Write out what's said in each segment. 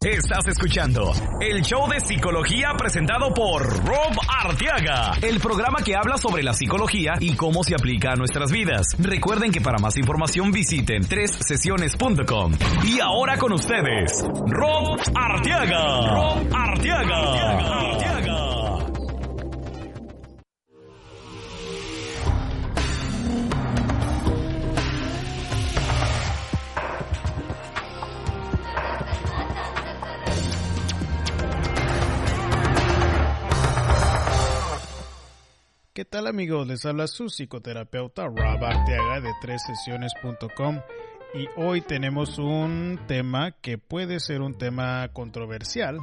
Estás escuchando el show de psicología presentado por Rob Arteaga, el programa que habla sobre la psicología y cómo se aplica a nuestras vidas. Recuerden que para más información visiten sesiones.com. Y ahora con ustedes, Rob Arteaga. Rob Arteaga. Arteaga. ¿Qué tal amigos? Les habla su psicoterapeuta Rob Arteaga de tres sesiones.com y hoy tenemos un tema que puede ser un tema controversial,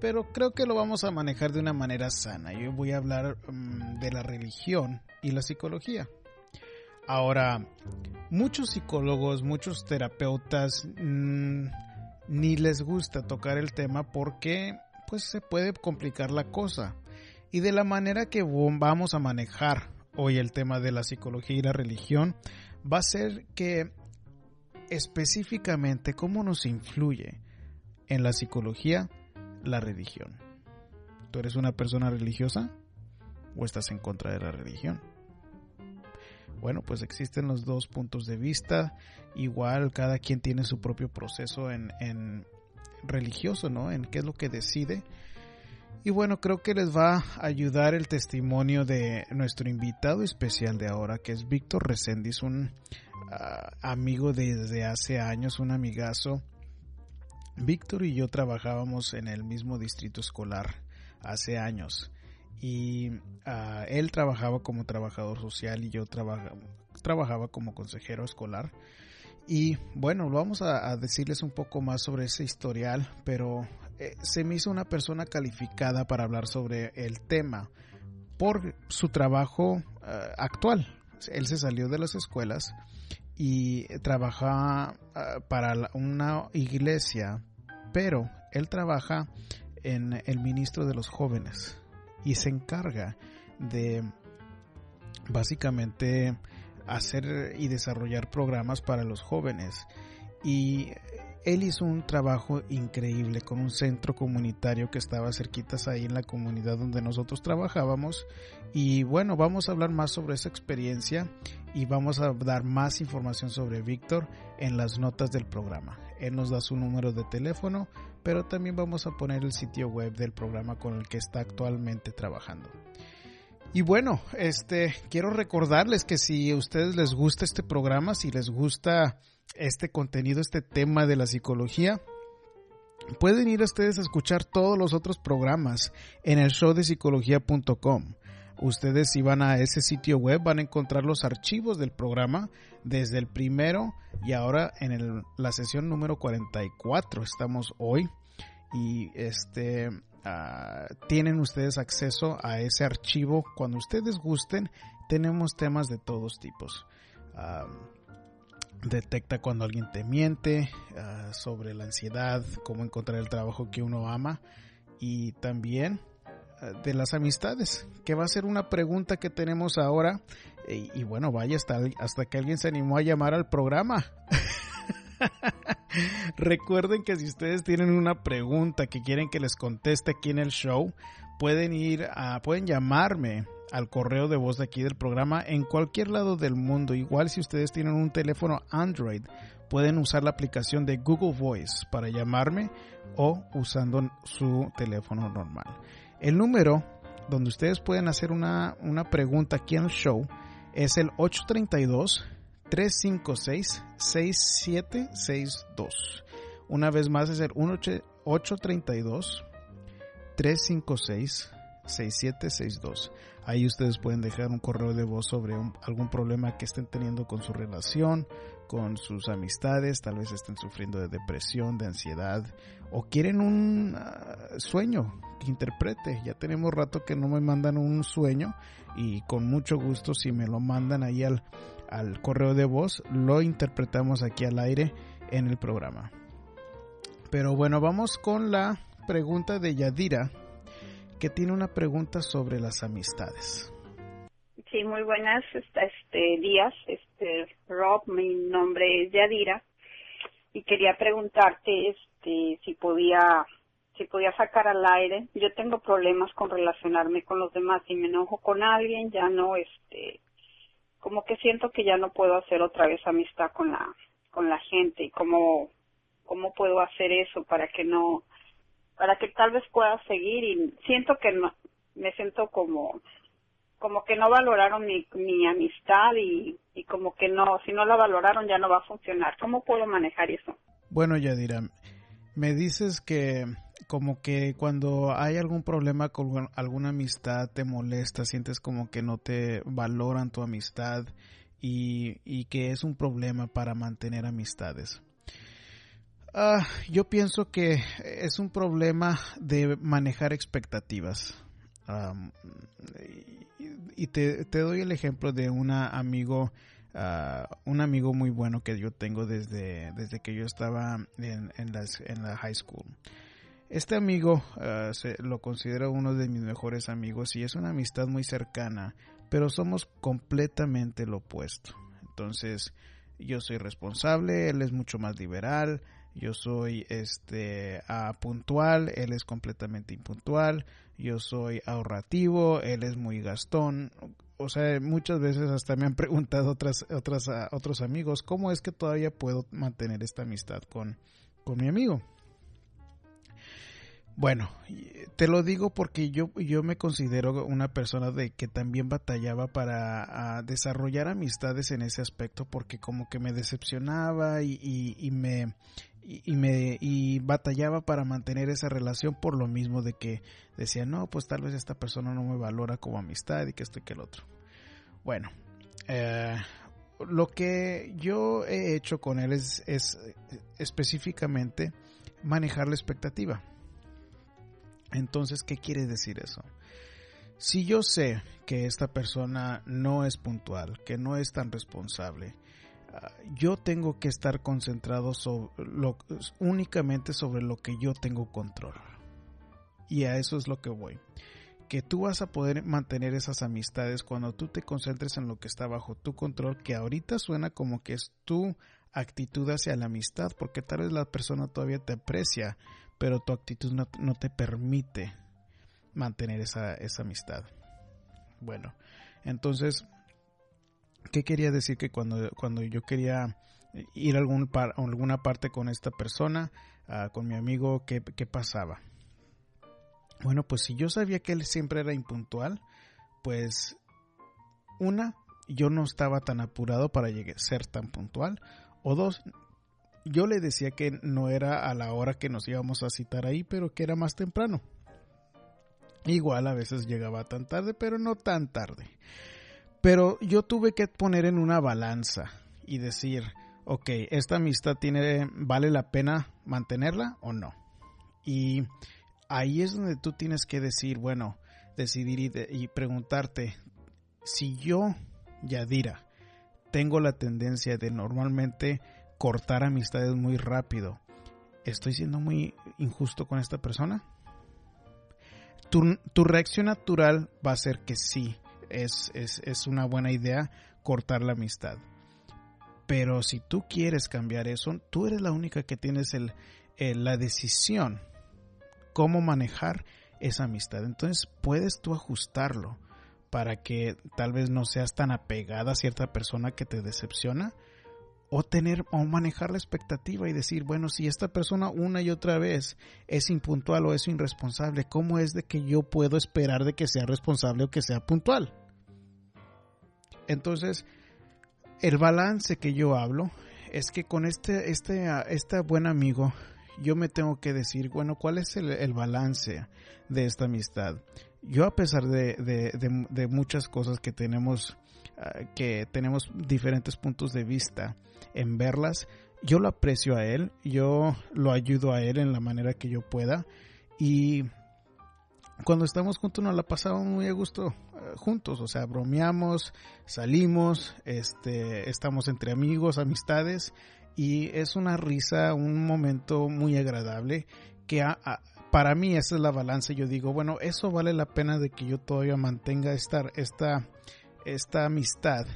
pero creo que lo vamos a manejar de una manera sana. Yo voy a hablar um, de la religión y la psicología. Ahora, muchos psicólogos, muchos terapeutas mmm, ni les gusta tocar el tema porque pues se puede complicar la cosa. Y de la manera que vamos a manejar hoy el tema de la psicología y la religión va a ser que específicamente cómo nos influye en la psicología la religión. ¿Tú eres una persona religiosa o estás en contra de la religión? Bueno, pues existen los dos puntos de vista. Igual cada quien tiene su propio proceso en, en religioso, ¿no? En qué es lo que decide y bueno, creo que les va a ayudar el testimonio de nuestro invitado especial de ahora, que es Víctor Reséndiz, un uh, amigo desde hace años, un amigazo. Víctor y yo trabajábamos en el mismo distrito escolar hace años y uh, él trabajaba como trabajador social y yo trabaja, trabajaba como consejero escolar. Y bueno, vamos a, decirles un poco más sobre ese historial, pero eh, se me hizo una persona calificada para hablar sobre el tema por su trabajo uh, actual. Él se salió de las escuelas y trabaja uh, para la, una iglesia, pero él trabaja en el ministro de los jóvenes y se encarga de básicamente hacer y desarrollar programas para los jóvenes y él hizo un trabajo increíble con un centro comunitario que estaba cerquitas ahí en la comunidad donde nosotros trabajábamos. Y bueno vamos a hablar más sobre esa experiencia y vamos a dar más información sobre Víctor en las notas del programa. Él nos da su número de teléfono pero también vamos a poner el sitio web del programa con el que está actualmente trabajando. Y bueno, este quiero recordarles que si a ustedes les gusta este programa, si les gusta este contenido, este tema de la psicología, pueden ir ustedes a escuchar todos los otros programas en el show de psicología.com. Ustedes si van a ese sitio web van a encontrar los archivos del programa desde el primero y ahora en la sesión número 44 estamos hoy. Y este uh, tienen ustedes acceso a ese archivo. Cuando ustedes gusten tenemos temas de todos tipos. Uh, detecta cuando alguien te miente uh, sobre la ansiedad cómo encontrar el trabajo que uno ama y también de las amistades que va a ser una pregunta que tenemos ahora. Y, y bueno vaya hasta, hasta que alguien se animó a llamar al programa. Recuerden que si ustedes tienen una pregunta que quieren que les conteste aquí en el show, pueden ir a, pueden llamarme al correo de voz de aquí del programa en cualquier lado del mundo. Igual si ustedes tienen un teléfono Android, pueden usar la aplicación de Google Voice para llamarme o usando su teléfono normal. El número donde ustedes pueden hacer una, una pregunta aquí en el show es el 832 356-6762. Una vez más es el 832-356-6762. Ahí ustedes pueden dejar un correo de voz sobre algún problema que estén teniendo con su relación, con sus amistades, tal vez estén sufriendo de depresión, de ansiedad o quieren un uh, sueño que interprete. Ya tenemos rato que no me mandan un sueño y con mucho gusto si me lo mandan ahí al al correo de voz, lo interpretamos aquí al aire en el programa. Pero bueno, vamos con la pregunta de Yadira, que tiene una pregunta sobre las amistades. Sí, muy buenas este, días, este, Rob, mi nombre es Yadira. y quería preguntarte este si podía si podía sacar al aire. Yo tengo problemas con relacionarme con los demás. Si me enojo con alguien, ya no, este, como que siento que ya no puedo hacer otra vez amistad con la, con la gente y cómo, cómo puedo hacer eso para que no, para que tal vez pueda seguir y siento que no, me siento como, como que no valoraron mi, mi amistad y, y como que no, si no la valoraron ya no va a funcionar. ¿Cómo puedo manejar eso? Bueno, Yadira, me dices que como que cuando hay algún problema con alguna amistad te molesta, sientes como que no te valoran tu amistad y, que es un problema para mantener amistades. Ah, yo pienso que es un problema de manejar expectativas. y te, doy el ejemplo de un amigo, ah, un amigo muy bueno que yo tengo desde, desde que yo estaba en, en, en la high school. Este amigo uh, se, lo considero uno de mis mejores amigos y es una amistad muy cercana, pero somos completamente lo opuesto. Entonces, yo soy responsable, él es mucho más liberal, yo soy este uh, puntual, él es completamente impuntual, yo soy ahorrativo, él es muy gastón. O sea, muchas veces hasta me han preguntado otras, otras, uh, otros amigos cómo es que todavía puedo mantener esta amistad con, con mi amigo. Bueno, te lo digo porque yo, yo me considero una persona de que también batallaba para desarrollar amistades en ese aspecto porque como que me decepcionaba y, y, me y, me y batallaba para mantener esa relación por lo mismo de que decía no pues tal vez esta persona no me valora como amistad y que esto y que el otro bueno eh, lo que yo he hecho con él es, es específicamente manejar la expectativa entonces, ¿qué quiere decir eso? Si yo sé que esta persona no es puntual, que no es tan responsable, yo tengo que estar concentrado únicamente sobre lo que yo tengo control. Y a eso es lo que voy. Que tú vas a poder mantener esas amistades cuando tú te concentres en lo que está bajo tu control, que ahorita suena como que es tu actitud hacia la amistad, porque tal vez la persona todavía te aprecia, pero tu actitud no, te permite mantener esa, amistad. Bueno, entonces, ¿qué quería decir? Que cuando, cuando yo quería ir a, algún alguna parte con esta persona, ah, con mi amigo, ¿qué, ¿qué, pasaba? Bueno, pues si yo sabía que él siempre era impuntual, pues una, yo no estaba tan apurado para llegar, ser tan puntual, o dos, yo le decía que no era a la hora que nos íbamos a citar ahí, pero que era más temprano. Igual a veces llegaba tan tarde, pero no tan tarde. Pero yo tuve que poner en una balanza y decir, ok, esta amistad tiene, vale la pena mantenerla o no. Y ahí es donde tú tienes que decir, bueno, decidir y, y preguntarte, si yo, Yadira, tengo la tendencia de normalmente cortar amistades muy rápido. ¿Estoy siendo muy injusto con esta persona? Tu, reacción natural va a ser que sí, es, es, una buena idea cortar la amistad. Pero si tú quieres cambiar eso, tú eres la única que tienes el, la decisión cómo manejar esa amistad. Entonces puedes tú ajustarlo para que tal vez no seas tan apegada a cierta persona que te decepciona, o tener o manejar la expectativa y decir, bueno, si esta persona una y otra vez es impuntual o es irresponsable, ¿cómo es de que yo puedo esperar de que sea responsable o que sea puntual? Entonces, el balance que yo hablo es que con este, este, este buen amigo, yo me tengo que decir, bueno, ¿cuál es el, balance de esta amistad? Yo a pesar de, de muchas cosas que tenemos Ah, que tenemos diferentes puntos de vista en verlas. Yo lo aprecio a él, yo lo ayudo a él en la manera que yo pueda y cuando estamos juntos nos la pasamos muy a gusto eh, juntos, o sea, bromeamos, salimos, este, estamos entre amigos, amistades y es una risa, un momento muy agradable que para mí esa es la balanza. Yo digo, bueno, eso vale la pena de que yo todavía mantenga esta, esta esta amistad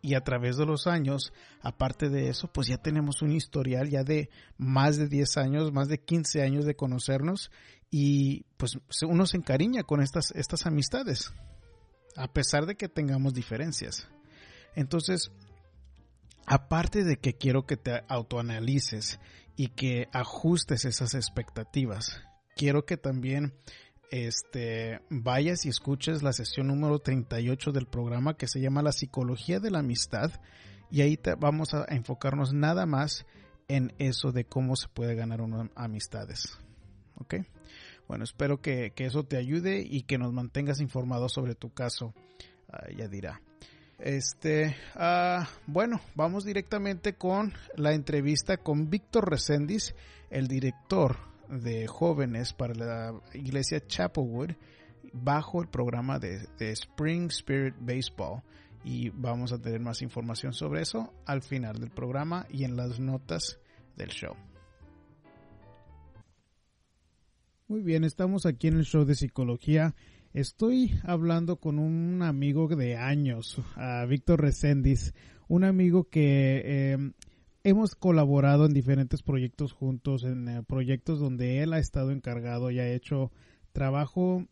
y a través de los años, aparte de eso, pues ya tenemos un historial ya de más de 10 años, más de 15 años de conocernos y pues uno se encariña con estas, estas amistades, a pesar de que tengamos diferencias. Entonces, aparte de que quiero que te autoanalices y que ajustes esas expectativas, quiero que también este, vayas y escuches la sesión número 38 del programa que se llama La psicología de la amistad y ahí te, vamos a enfocarnos nada más en eso de cómo se puede ganar unas amistades. ¿Ok? Bueno, espero que, eso te ayude y que nos mantengas informados sobre tu caso. Ah, ya dirá. Este, ah, bueno, vamos directamente con la entrevista con Víctor Reséndiz, el director de jóvenes para la iglesia Chapelwood bajo el programa de, Spring Spirit Baseball y vamos a tener más información sobre eso al final del programa y en las notas del show. Muy bien, estamos aquí en el show de psicología. Estoy hablando con un amigo de años, a Víctor Reséndiz, un amigo que eh, hemos colaborado en diferentes proyectos juntos, en eh, proyectos donde él ha estado encargado y ha hecho trabajo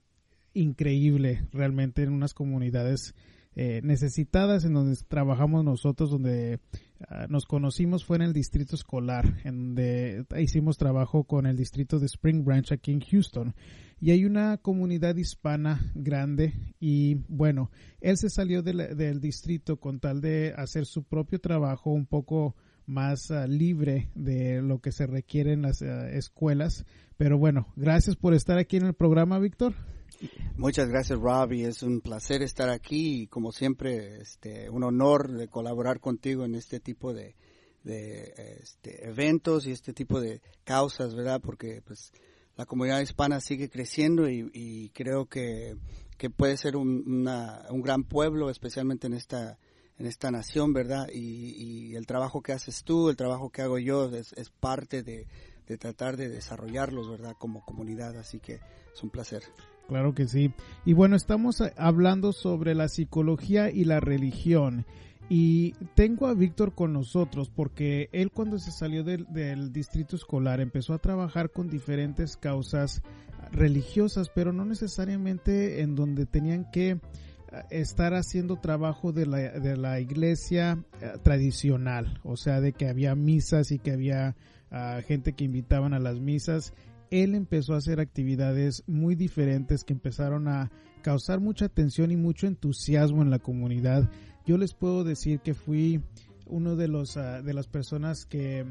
increíble realmente en unas comunidades eh, necesitadas en donde trabajamos nosotros, donde nos conocimos fue en el distrito escolar, en donde hicimos trabajo con el distrito de Spring Branch aquí en Houston. Y hay una comunidad hispana grande y bueno, él se salió del distrito con tal de hacer su propio trabajo un poco más ah, libre de lo que se requiere en las ah, escuelas. Pero bueno, gracias por estar aquí en el programa, Víctor. Muchas gracias, Robbie. Es un placer estar aquí y como siempre, este, un honor de colaborar contigo en este tipo de, este, eventos y este tipo de causas, ¿verdad? Porque pues la comunidad hispana sigue creciendo y, creo que, puede ser un, un gran pueblo, especialmente en esta en esta nación, ¿verdad? Y, el trabajo que haces tú, el trabajo que hago yo, es, parte de, tratar de desarrollarlos, ¿verdad? Como comunidad, así que es un placer. Claro que sí. Y bueno, estamos hablando sobre la psicología y la religión. Y tengo a Víctor con nosotros porque él cuando se salió del, del, distrito escolar empezó a trabajar con diferentes causas religiosas, pero no necesariamente en donde tenían que estar haciendo trabajo de la, de la iglesia eh, tradicional, o sea, de que había misas y que había ah, gente que invitaban a las misas. Él empezó a hacer actividades muy diferentes que empezaron a causar mucha atención y mucho entusiasmo en la comunidad. Yo les puedo decir que fui uno de los ah, de las personas que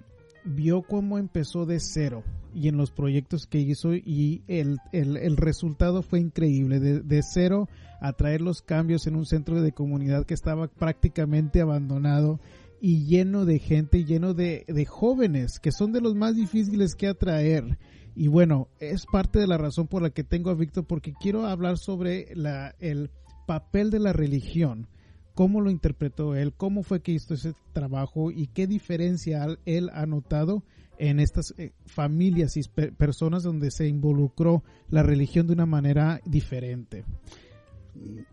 vio cómo empezó de cero y en los proyectos que hizo y el, el, resultado fue increíble, de, de, cero a traer los cambios en un centro de comunidad que estaba prácticamente abandonado y lleno de gente, lleno de, de jóvenes que son de los más difíciles que atraer. Y bueno, es parte de la razón por la que tengo a Víctor porque quiero hablar sobre la, el papel de la religión cómo lo interpretó él, cómo fue que hizo ese trabajo y qué diferencia él ha notado en estas eh, familias y personas donde se involucró la religión de una manera diferente.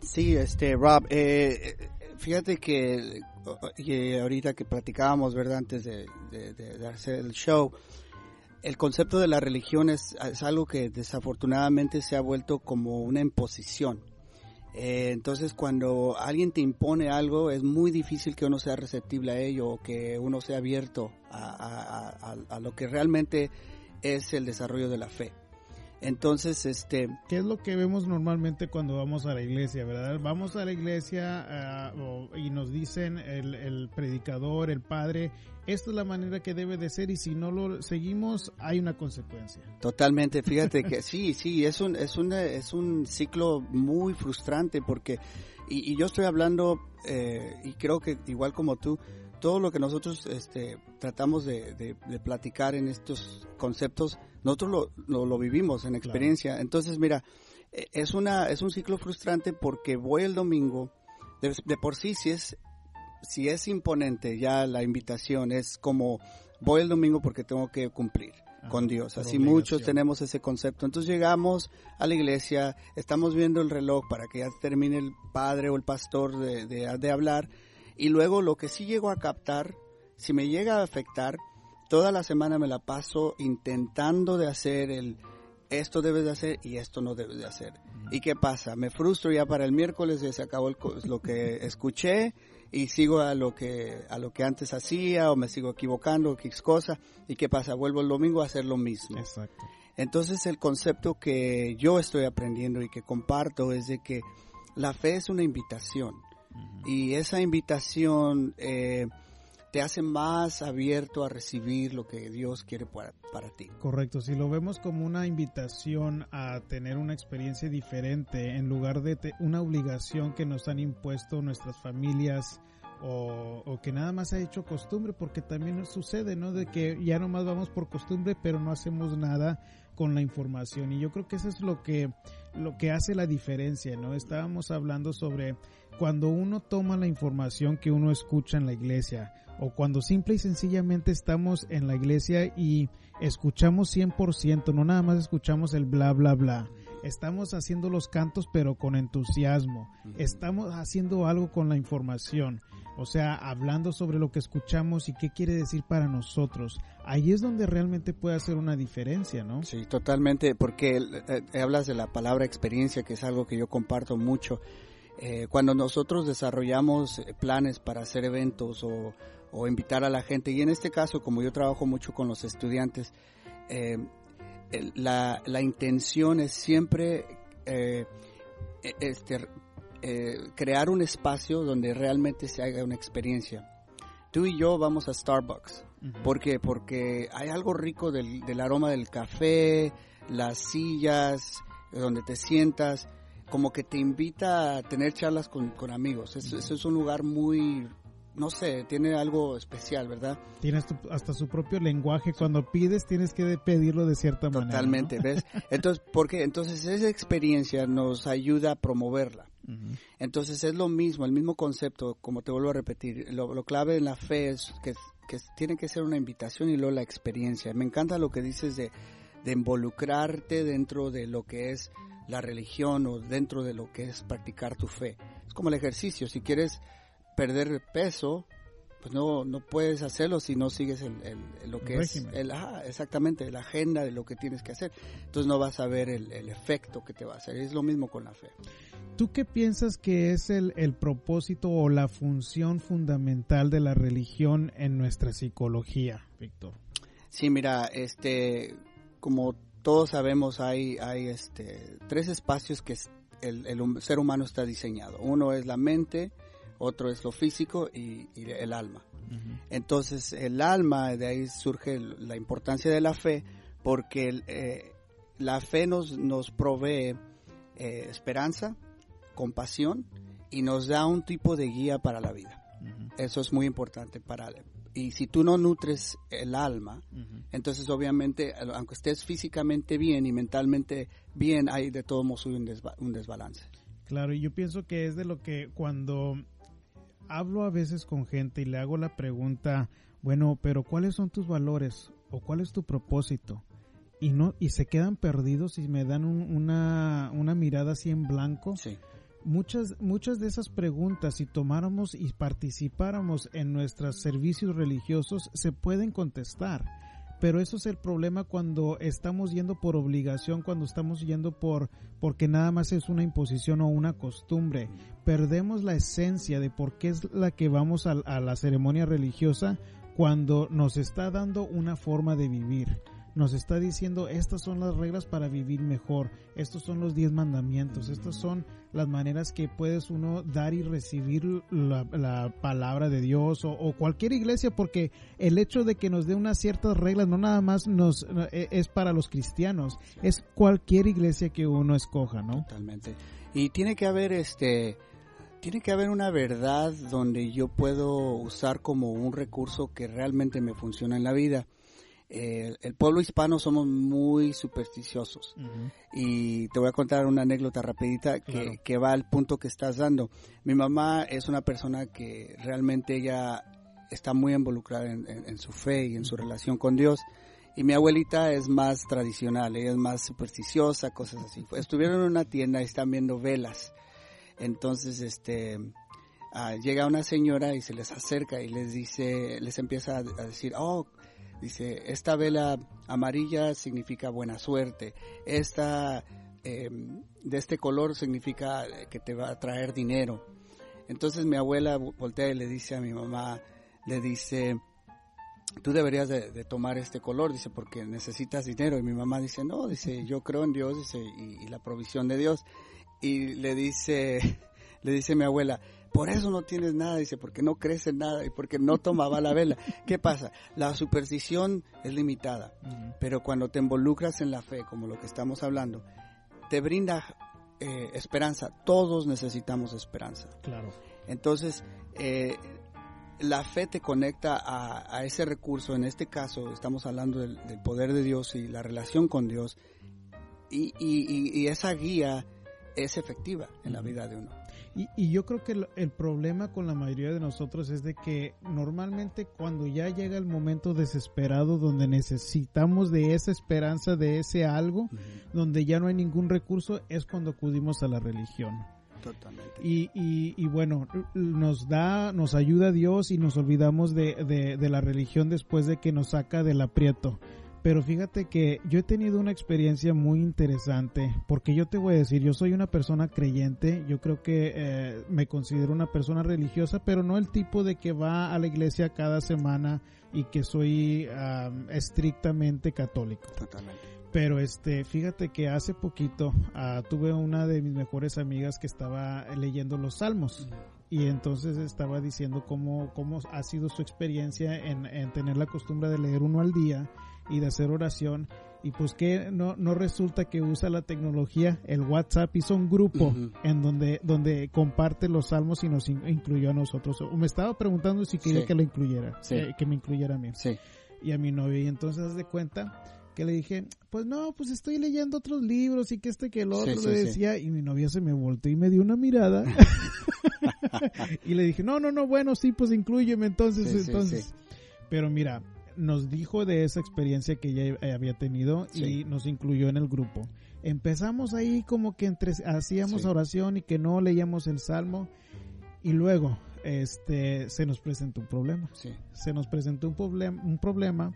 Sí, este Rob, eh, fíjate que, ahorita que platicábamos, ¿verdad? Antes de, hacer el show, el concepto de la religión es, es algo que desafortunadamente se ha vuelto como una imposición eh, entonces, cuando alguien te impone algo, es muy difícil que uno sea receptible a ello o que uno sea abierto a, lo que realmente es el desarrollo de la fe. Entonces, este... ¿Qué es lo que vemos normalmente cuando vamos a la iglesia, verdad? Vamos a la iglesia ah, y nos dicen el, el, predicador, el padre, esta es la manera que debe de ser y si no lo seguimos hay una consecuencia. Totalmente, fíjate que sí, sí, es un, es un, es un ciclo muy frustrante porque, y, y yo estoy hablando, eh, y creo que igual como tú, todo lo que nosotros este, tratamos de, de, platicar en estos conceptos, nosotros lo, lo, vivimos en experiencia. Entonces, mira, e, es, una, es un ciclo frustrante porque voy el domingo, de, de, por sí si es, si es imponente ya la invitación, es como voy el domingo porque tengo que cumplir con Dios. Así muchos tenemos ese concepto. Entonces llegamos a la iglesia, estamos viendo el reloj para que ya termine el padre o el pastor de, de, de hablar Y luego lo que sí llego a captar, si me llega a afectar, toda la semana me la paso intentando de hacer el esto debes de hacer y esto no debes de hacer. ¿Y qué pasa? Me frustro ya para el miércoles, ya se acabó lo que escuché y sigo a lo que a lo que antes hacía o me sigo equivocando, X cosa. ¿Y qué pasa? Vuelvo el domingo a hacer lo mismo. Exacto. Entonces el concepto que yo estoy aprendiendo y que comparto es de que la fe es una invitación y esa invitación eh, te hace más abierto a recibir lo que Dios quiere para, para, ti. Correcto, si lo vemos como una invitación a tener una experiencia diferente en lugar de una obligación que nos han impuesto nuestras familias, o, que nada más ha hecho costumbre, porque también sucede, ¿no? De que ya nomás vamos por costumbre, pero no hacemos nada con la información. Y yo creo que eso es lo que, lo que hace la diferencia, ¿no? Estábamos hablando sobre cuando uno toma la información que uno escucha en la iglesia, o cuando simple y sencillamente estamos en la iglesia y escuchamos 100%, no nada más escuchamos el bla, bla, bla estamos haciendo los cantos pero con entusiasmo, estamos haciendo algo con la información, o sea, hablando sobre lo que escuchamos y qué quiere decir para nosotros. Ahí es donde realmente puede hacer una diferencia, ¿no? Sí, totalmente, porque eh, hablas de la palabra experiencia, que es algo que yo comparto mucho. Eh, cuando nosotros desarrollamos eh, planes para hacer eventos o, invitar a la gente, y en este caso, como yo trabajo mucho con los estudiantes, la, la, intención es siempre eh, e, este, eh, crear un espacio donde realmente se haga una experiencia. Tú y yo vamos a Starbucks. ¿Por qué? Porque hay algo rico del, del, aroma del café, las sillas, donde te sientas, como que te invita a tener charlas con, con amigos. Eso, eso, es un lugar muy no sé, tiene algo especial, ¿verdad? Tienes hasta su propio lenguaje. Cuando pides, tienes que pedirlo de cierta manera. Totalmente, ¿ves? Entonces, porque entonces esa experiencia nos ayuda a promoverla. Entonces es lo mismo, el mismo concepto, como te vuelvo a repetir. Lo, clave en la fe es que, que, tiene que ser una invitación y luego la experiencia. Me encanta lo que dices de, de involucrarte dentro de lo que es la religión o dentro de lo que es practicar tu fe. Es como el ejercicio. Si quieres perder peso, pues no, no puedes hacerlo si no sigues el, lo que es el, ah, exactamente la agenda de lo que tienes que hacer. Entonces no vas a ver el, efecto que te va a hacer. Es lo mismo con la fe. ¿Tú qué piensas que es el, el propósito o la función fundamental de la religión en nuestra psicología, Víctor? Sí, mira, este, como todos sabemos, hay, hay este, tres espacios que el, el ser humano está diseñado. Uno es la mente, otro es lo físico y, el alma. Entonces el alma, de ahí surge la importancia de la fe, porque eh, la fe nos, nos provee eh, esperanza, compasión y nos da un tipo de guía para la vida. Eso es muy importante para y si tú no nutres el alma, entonces obviamente, aunque estés físicamente bien y mentalmente bien, hay de todos modos un, un desbalance. Claro, y yo pienso que es de lo que cuando hablo a veces con gente y le hago la pregunta, bueno, pero ¿cuáles son tus valores o cuál es tu propósito? Y no y se quedan perdidos y me dan una, una mirada así en blanco. Sí. Muchas, muchas de esas preguntas, si tomáramos y participáramos en nuestros servicios religiosos, se pueden contestar pero eso es el problema cuando estamos yendo por obligación, cuando estamos yendo por porque nada más es una imposición o una costumbre. Perdemos la esencia de por qué es la que vamos a, a la ceremonia religiosa cuando nos está dando una forma de vivir nos está diciendo estas son las reglas para vivir mejor, estos son los diez mandamientos, estas son las maneras que puedes uno dar y recibir la, palabra de Dios o, cualquier iglesia, porque el hecho de que nos dé unas ciertas reglas no nada más nos e, es para los cristianos, es cualquier iglesia que uno escoja, ¿no? Totalmente. Y tiene que haber este tiene que haber una verdad donde yo puedo usar como un recurso que realmente me funciona en la vida el pueblo hispano somos muy supersticiosos. Y te voy a contar una anécdota rapidita que, va al punto que estás dando. Mi mamá es una persona que realmente ella está muy involucrada en, su fe y en su relación con Dios. Y mi abuelita es más tradicional, ella es más supersticiosa, cosas así. Estuvieron en una tienda y están viendo velas. Entonces, este, ah, llega una señora y se les acerca y les dice, les empieza a, decir, oh, dice, esta vela amarilla significa buena suerte, esta em, de este color significa que te va a traer dinero. Entonces mi abuela voltea y le dice a mi mamá, le dice, tú deberías de, tomar este color, dice, porque necesitas dinero. Y mi mamá dice, no, dice, yo creo en Dios, dice, y, la provisión de Dios. Y le dice, le dice mi abuela, por eso no tienes nada, dice, porque no crees en nada y porque no tomaba la vela. ¿Qué pasa? La superstición es limitada, pero cuando te involucras en la fe, como lo que estamos hablando, te brinda eh, esperanza. Todos necesitamos esperanza. Claro. Entonces, eh, la fe te conecta a, ese recurso, en este caso estamos hablando del, poder de Dios y la relación con Dios, y, esa guía es efectiva en la vida de uno. Y, yo creo que el, problema con la mayoría de nosotros es de que normalmente cuando ya llega el momento desesperado donde necesitamos de esa esperanza, de ese algo, donde ya no hay ningún recurso, es cuando acudimos a la religión. Y, y, bueno, nos da, nos ayuda Dios y nos olvidamos de, de, la religión después de que nos saca del aprieto. Pero fíjate que yo he tenido una experiencia muy interesante, porque yo te voy a decir, yo soy una persona creyente, yo creo que eh, me considero una persona religiosa, pero no el tipo de que va a la iglesia cada semana y que soy estrictamente católico. Totalmente. Pero este, fíjate que hace poquito uh, tuve una de mis mejores amigas que estaba leyendo los salmos. Y entonces estaba diciendo cómo, cómo ha sido su experiencia en, en, tener la costumbre de leer uno al día y de hacer oración. Y pues que no, no resulta que usa la tecnología, el WhatsApp hizo un grupo en donde, donde comparte los salmos y nos incluyó a nosotros. Me estaba preguntando si quería que lo incluyera, eh, que me incluyera a mí. Sí. Y a mi novia. Y entonces de cuenta que le dije, pues no, pues estoy leyendo otros libros y que este que el otro le decía y mi novia se me volteó y me dio una mirada y le dije, no, no, no, bueno, sí, pues incluyeme entonces, entonces. Pero mira, nos dijo de esa experiencia que ella había tenido y nos incluyó en el grupo. Empezamos ahí como que entre, hacíamos oración y que no leíamos el salmo y luego este se nos presentó un problema. Se nos presentó un, problema un problema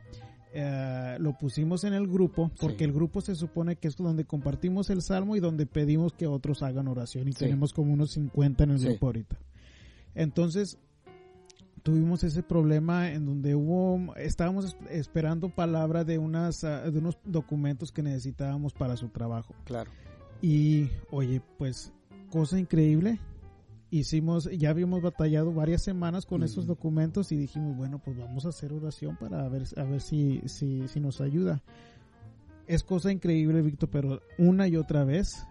eh, lo pusimos en el grupo porque el grupo se supone que es donde compartimos el salmo y donde pedimos que otros hagan oración y tenemos como unos 50 en el grupo ahorita. Entonces tuvimos ese problema en donde hubo estábamos esperando palabra de unas ah, de unos documentos que necesitábamos para su trabajo. Claro. Y oye, pues cosa increíble, hicimos, ya habíamos batallado varias semanas con esos documentos y dijimos, bueno, pues vamos a hacer oración para ver, a ver si, si, si nos ayuda. Es cosa increíble, Víctor, pero una y otra vez,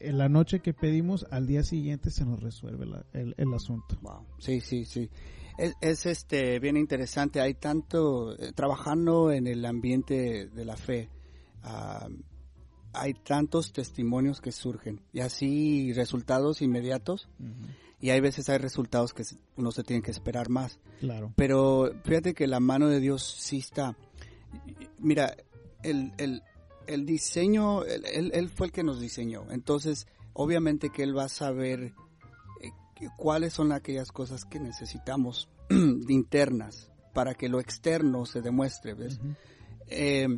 en la noche que pedimos, al día siguiente se nos resuelve el, el, asunto. Wow. Sí, sí, sí. Es, este bien interesante. Hay tanto, eh, trabajando en el ambiente de la fe, ah, hay tantos testimonios que surgen y así resultados inmediatos y hay veces hay resultados que uno se tiene que esperar más. Claro. Pero fíjate que la mano de Dios sí está. Mira, el, el, diseño, él, fue el que nos diseñó. Entonces, obviamente que Él va a saber cuáles son aquellas cosas que necesitamos internas para que lo externo se demuestre, ¿ves? eh,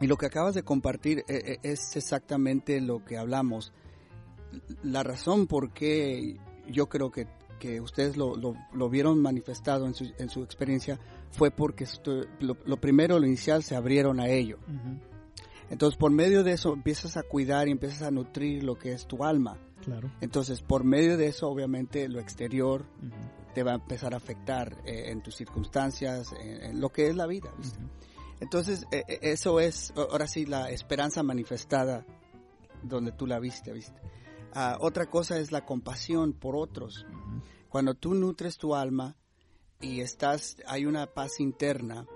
y lo que acabas de compartir eh, eh, es exactamente lo que hablamos. La razón por qué yo creo que, que ustedes lo, lo, vieron manifestado en su, en su experiencia fue porque lo, primero, lo inicial, se abrieron a ello. Entonces, por medio de eso, empiezas a cuidar y empiezas a nutrir lo que es tu alma. Claro. Entonces, por medio de eso, obviamente, lo exterior te va a empezar a afectar eh, en tus circunstancias, en, lo que es la vida. ¿viste? Entonces, eh, eh, eso es, ahora sí, la esperanza manifestada donde tú la viste, ¿viste? Ah, otra cosa es la compasión por otros. Cuando tú nutres tu alma y estás, hay una paz interna,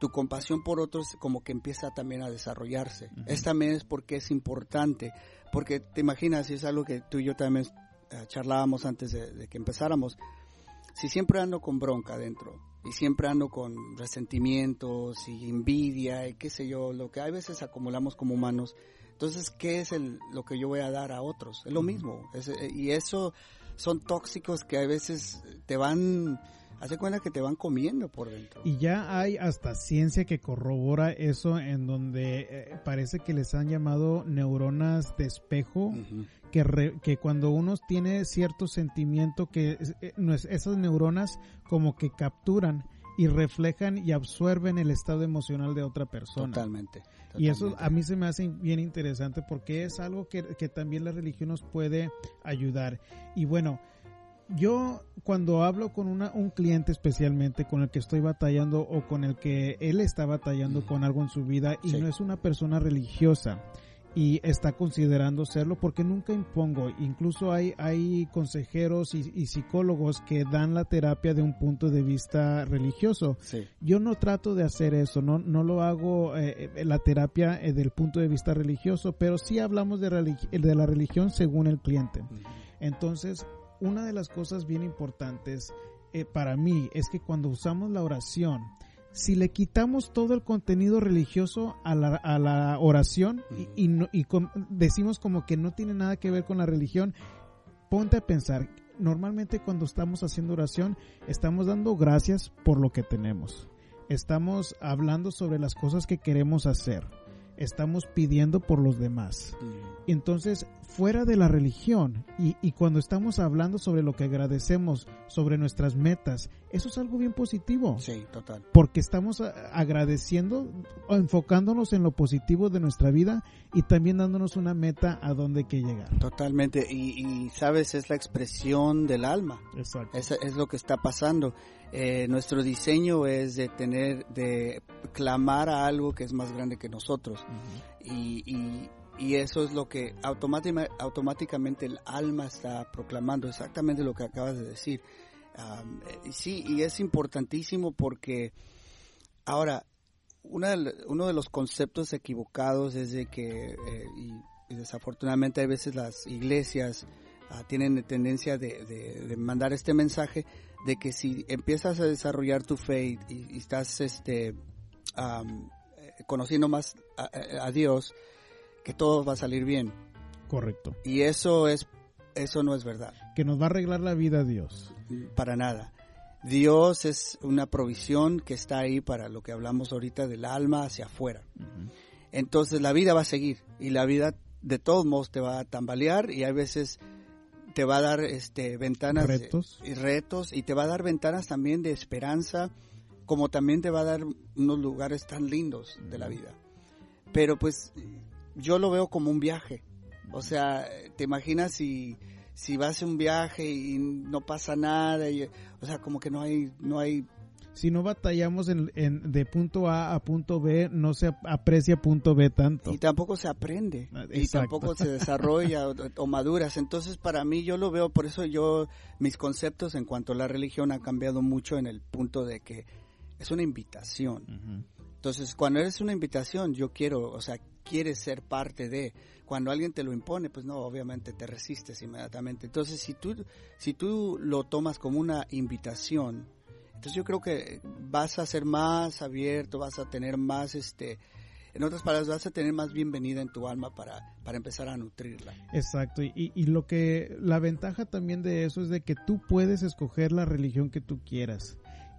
tu compasión por otros como que empieza también a desarrollarse. Es también es porque es importante, porque te imaginas, y es algo que tú y yo también eh, charlábamos antes de, de que empezáramos, si siempre ando con bronca dentro, y siempre ando con resentimientos y envidia y qué sé yo, lo que a veces acumulamos como humanos. Entonces, ¿qué es el, lo que yo voy a dar a otros? Es lo mismo. Eh, y eso son tóxicos que a veces te van hace cuenta que te van comiendo por dentro. Y ya hay hasta ciencia que corrobora eso en donde eh, parece que les han llamado neuronas de espejo, que, que cuando uno tiene cierto sentimiento que eh, esas neuronas como que capturan y reflejan y absorben el estado emocional de otra persona. Totalmente. Y eso a mí se me hace bien interesante porque es algo que, que también la religión nos puede ayudar. Y bueno, yo cuando hablo con una, un cliente especialmente con el que estoy batallando o con el que él está batallando con algo en su vida y no es una persona religiosa y está considerando serlo porque nunca impongo. Incluso hay, hay consejeros y, psicólogos que dan la terapia de un punto de vista religioso. Yo no trato de hacer eso, no, no lo hago eh, eh, la terapia eh, del punto de vista religioso, pero sí hablamos de, de la religión según el cliente. Entonces, una de las cosas bien importantes eh, para mí es que cuando usamos la oración, si le quitamos todo el contenido religioso a la, a la oración y, y, decimos como que no tiene nada que ver con la religión, ponte a pensar, normalmente cuando estamos haciendo oración estamos dando gracias por lo que tenemos. Estamos hablando sobre las cosas que queremos hacer estamos pidiendo por los demás. Entonces, fuera de la religión y, y, cuando estamos hablando sobre lo que agradecemos, sobre nuestras metas, eso es algo bien positivo. Sí, total. Porque estamos agradeciendo o enfocándonos en lo positivo de nuestra vida y también dándonos una meta a donde hay que llegar. Totalmente. Y, sabes, es la expresión del alma. Exacto. Es, es lo que está pasando. Eh, nuestro diseño es de tener, de clamar a algo que es más grande que nosotros. y, y, y, eso es lo que automáticamente el alma está proclamando, exactamente lo que acabas de decir. Eh, sí, y es importantísimo porque ahora, una, uno de los conceptos equivocados es de que, eh, y, desafortunadamente a veces las iglesias ah, tienen tendencia de, mandar este mensaje de que si empiezas a desarrollar tu fe y, estás este, eh, conociendo más a, Dios, que todo va a salir bien. Correcto. Y eso es eso no es verdad. Que nos va a arreglar la vida Dios. Para nada. Dios es una provisión que está ahí para lo que hablamos ahorita del alma hacia afuera. Entonces la vida va a seguir y la vida de todos modos te va a tambalear y hay veces te va a dar este ventanas retos. y retos y te va a dar ventanas también de esperanza como también te va a dar unos lugares tan lindos de la vida pero pues yo lo veo como un viaje o sea te imaginas si si vas a un viaje y no pasa nada y, o sea como que no hay no hay si no batallamos en, de punto A a punto B, no se aprecia punto B tanto. Y tampoco se aprende. Ah, y tampoco se desarrolla o, maduras. Entonces, para mí, yo lo veo, por eso yo, mis conceptos en cuanto a la religión han cambiado mucho en el punto de que es una invitación. Entonces, cuando eres una invitación, yo quiero, o sea, quieres ser parte de. Cuando alguien te lo impone, pues no, obviamente te resistes inmediatamente. Entonces, si tú, si tú lo tomas como una invitación, entonces yo creo que vas a ser más abierto, vas a tener más, este, en otras palabras, vas a tener más bienvenida en tu alma para, para empezar a nutrirla. Exacto, y, y lo que, la ventaja también de eso es de que tú puedes escoger la religión que tú quieras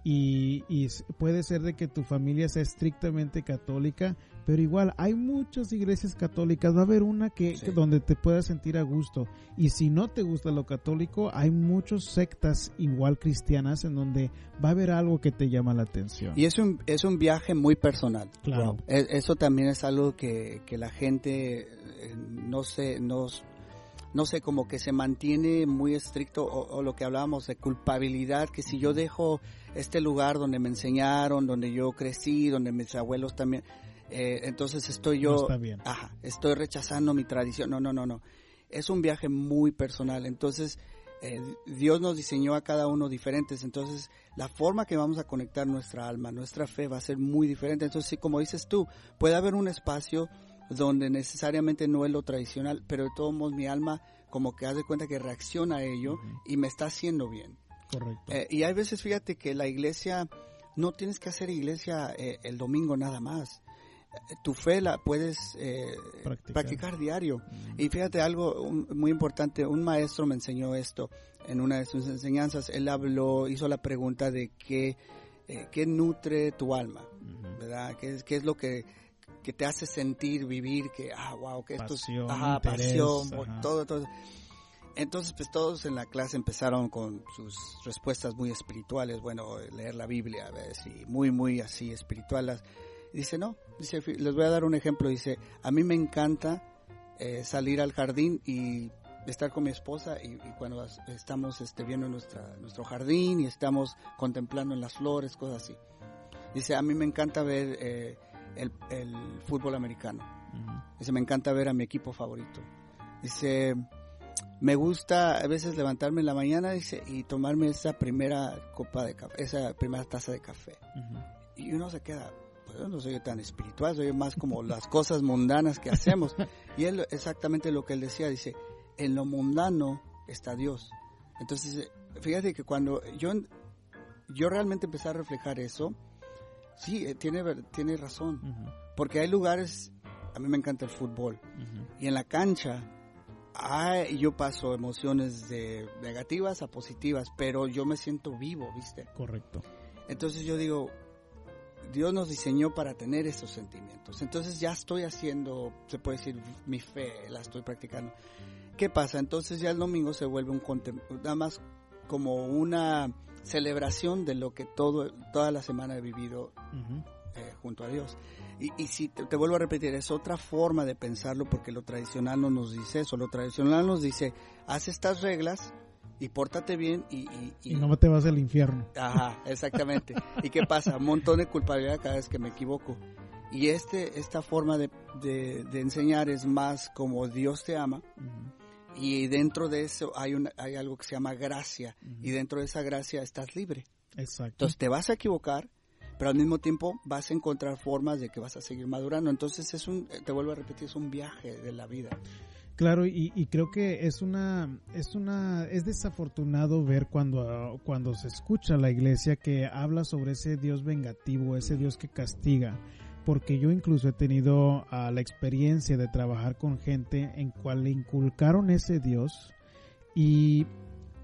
y, puede ser de que tu familia sea estrictamente católica, pero igual hay muchas iglesias católicas, va a haber una que, donde te puedas sentir a gusto y si no te gusta lo católico, hay muchas sectas igual cristianas en donde va a haber algo que te llama la atención. Y es un, es un viaje muy personal. Claro. E, eso también es algo que, que la gente eh, no sé, no no sé, como que se mantiene muy estricto o, lo que hablábamos de culpabilidad, que si yo dejo este lugar donde me enseñaron, donde yo crecí, donde mis abuelos también, eh, entonces estoy yo, Ajá, estoy rechazando mi tradición. No, no, no, no. Es un viaje muy personal. Entonces, eh, Dios nos diseñó a cada uno diferentes. Entonces, la forma que vamos a conectar nuestra alma, nuestra fe va a ser muy diferente. Entonces, sí, como dices tú, puede haber un espacio donde necesariamente no es lo tradicional, pero de todos modos mi alma como que hace cuenta que reacciona a ello y me está haciendo bien. Correcto. Eh, y hay veces, fíjate que la iglesia, no tienes que hacer iglesia eh, el domingo nada más. Tu fe la puedes eh, practicar. diario. Y fíjate algo muy importante, un maestro me enseñó esto en una de sus enseñanzas. Él habló, hizo la pregunta de qué, eh, qué nutre tu alma, ¿verdad? ¿Qué, ¿Qué es lo que que te hace sentir, vivir, que, ah, wow, que esto es, ajá, pasión, todo, todo. Entonces, pues todos en la clase empezaron con sus respuestas muy espirituales, bueno, leer la Biblia, ¿ves? Y muy, muy así espirituales. Dice, no, dice, les voy a dar un ejemplo, dice, a mí me encanta eh, salir al jardín y estar con mi esposa y, cuando estamos este, viendo nuestra, nuestro jardín y estamos contemplando en las flores, cosas así. Dice, a mí me encanta ver eh, el, fútbol americano. Dice, me encanta ver a mi equipo favorito. Dice, me gusta a veces levantarme en la mañana dice, y tomarme esa primera copa de café, esa primera taza de café. Y uno se queda, yo no soy tan espiritual, soy más como las cosas mundanas que hacemos. Y él, exactamente lo que él decía, dice, en lo mundano está Dios. Entonces, fíjate que cuando yo, yo realmente empecé a reflejar eso, sí, eh, tiene, tiene razón. Porque hay lugares, a mí me encanta el fútbol, y en la cancha yo paso emociones de negativas a positivas, pero yo me siento vivo, ¿viste? Correcto. Entonces yo digo, Dios nos diseñó para tener esos sentimientos. Entonces ya estoy haciendo, se puede decir, mi fe, la estoy practicando. ¿Qué pasa? Entonces ya el domingo se vuelve un nada más como una celebración de lo que todo, toda la semana he vivido eh, junto a Dios. Y, y si te, vuelvo a repetir, es otra forma de pensarlo porque lo tradicional no nos dice eso. Lo tradicional nos dice, haz estas reglas y pórtate bien y... Y, no te vas al infierno. Ajá, exactamente. ¿Y qué pasa? Un montón de culpabilidad cada vez que me equivoco. Y este, esta forma de, de, enseñar es más como Dios te ama. Y dentro de eso hay, una, hay algo que se llama gracia. Y dentro de esa gracia estás libre. Exacto. Entonces te vas a equivocar, pero al mismo tiempo vas a encontrar formas de que vas a seguir madurando. Entonces es un, te vuelvo a repetir, es un viaje de la vida. Claro, y, creo que es una, es una, es desafortunado ver cuando, cuando se escucha la iglesia que habla sobre ese Dios vengativo, ese Dios que castiga, porque yo incluso he tenido ah, la experiencia de trabajar con gente en cual le inculcaron ese Dios y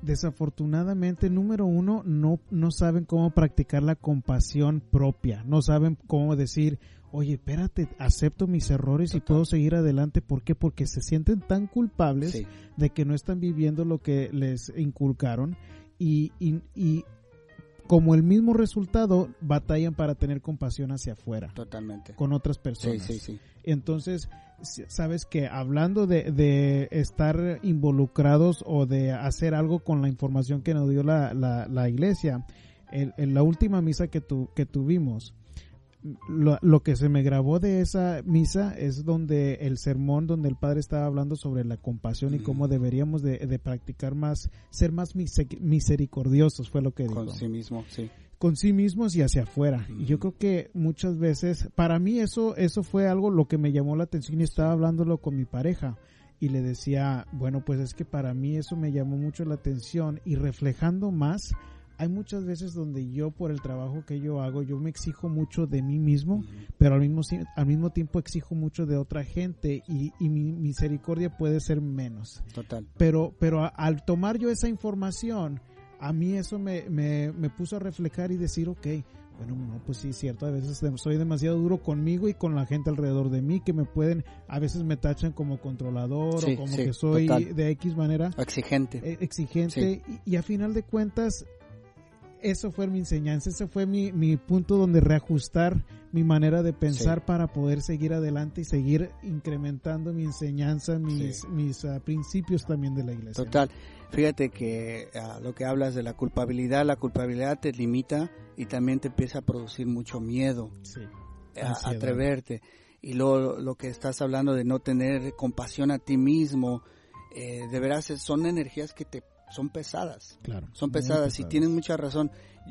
desafortunadamente, número uno, no, no saben cómo practicar la compasión propia, no saben cómo decir, oye, espérate, acepto mis errores y puedo seguir adelante. ¿Por qué? Porque se sienten tan culpables de que no están viviendo lo que les inculcaron y, y, como el mismo resultado, batallan para tener compasión hacia afuera. Totalmente. Con otras personas. Sí, sí, sí. Entonces, sabes que hablando de, estar involucrados o de hacer algo con la información que nos dio la, la, iglesia, en, la última misa que, tu, que tuvimos, lo, lo, que se me grabó de esa misa es donde el sermón donde el padre estaba hablando sobre la compasión y cómo deberíamos de, de, practicar más, ser más misericordiosos, fue lo que dijo. Con sí mismo, sí con sí mismos y hacia afuera. Y yo creo que muchas veces, para mí eso, eso fue algo lo que me llamó la atención y estaba hablándolo con mi pareja y le decía, bueno, pues es que para mí eso me llamó mucho la atención y reflejando más, hay muchas veces donde yo por el trabajo que yo hago, yo me exijo mucho de mí mismo, pero al mismo, al mismo tiempo exijo mucho de otra gente y, mi misericordia puede ser menos. Total. Pero, pero al tomar yo esa información, a mí eso me, me, me puso a reflejar y decir, ok, bueno, no, pues sí, cierto, a veces soy demasiado duro conmigo y con la gente alrededor de mí que me pueden, a veces me tachan como controlador o como que soy de X manera. Exigente. E, exigente y, a final de cuentas, eso fue mi enseñanza, ese fue mi, mi punto donde reajustar mi manera de pensar para poder seguir adelante y seguir incrementando mi enseñanza, mis, mis ah, principios también de la iglesia. Total. Fíjate que ah, lo que hablas de la culpabilidad, la culpabilidad te limita y también te empieza a producir mucho miedo. A, atreverte. Y lo, lo que estás hablando de no tener compasión a ti mismo, eh, de veras son energías que te son pesadas. Claro. Son pesadas, y tienes mucha razón.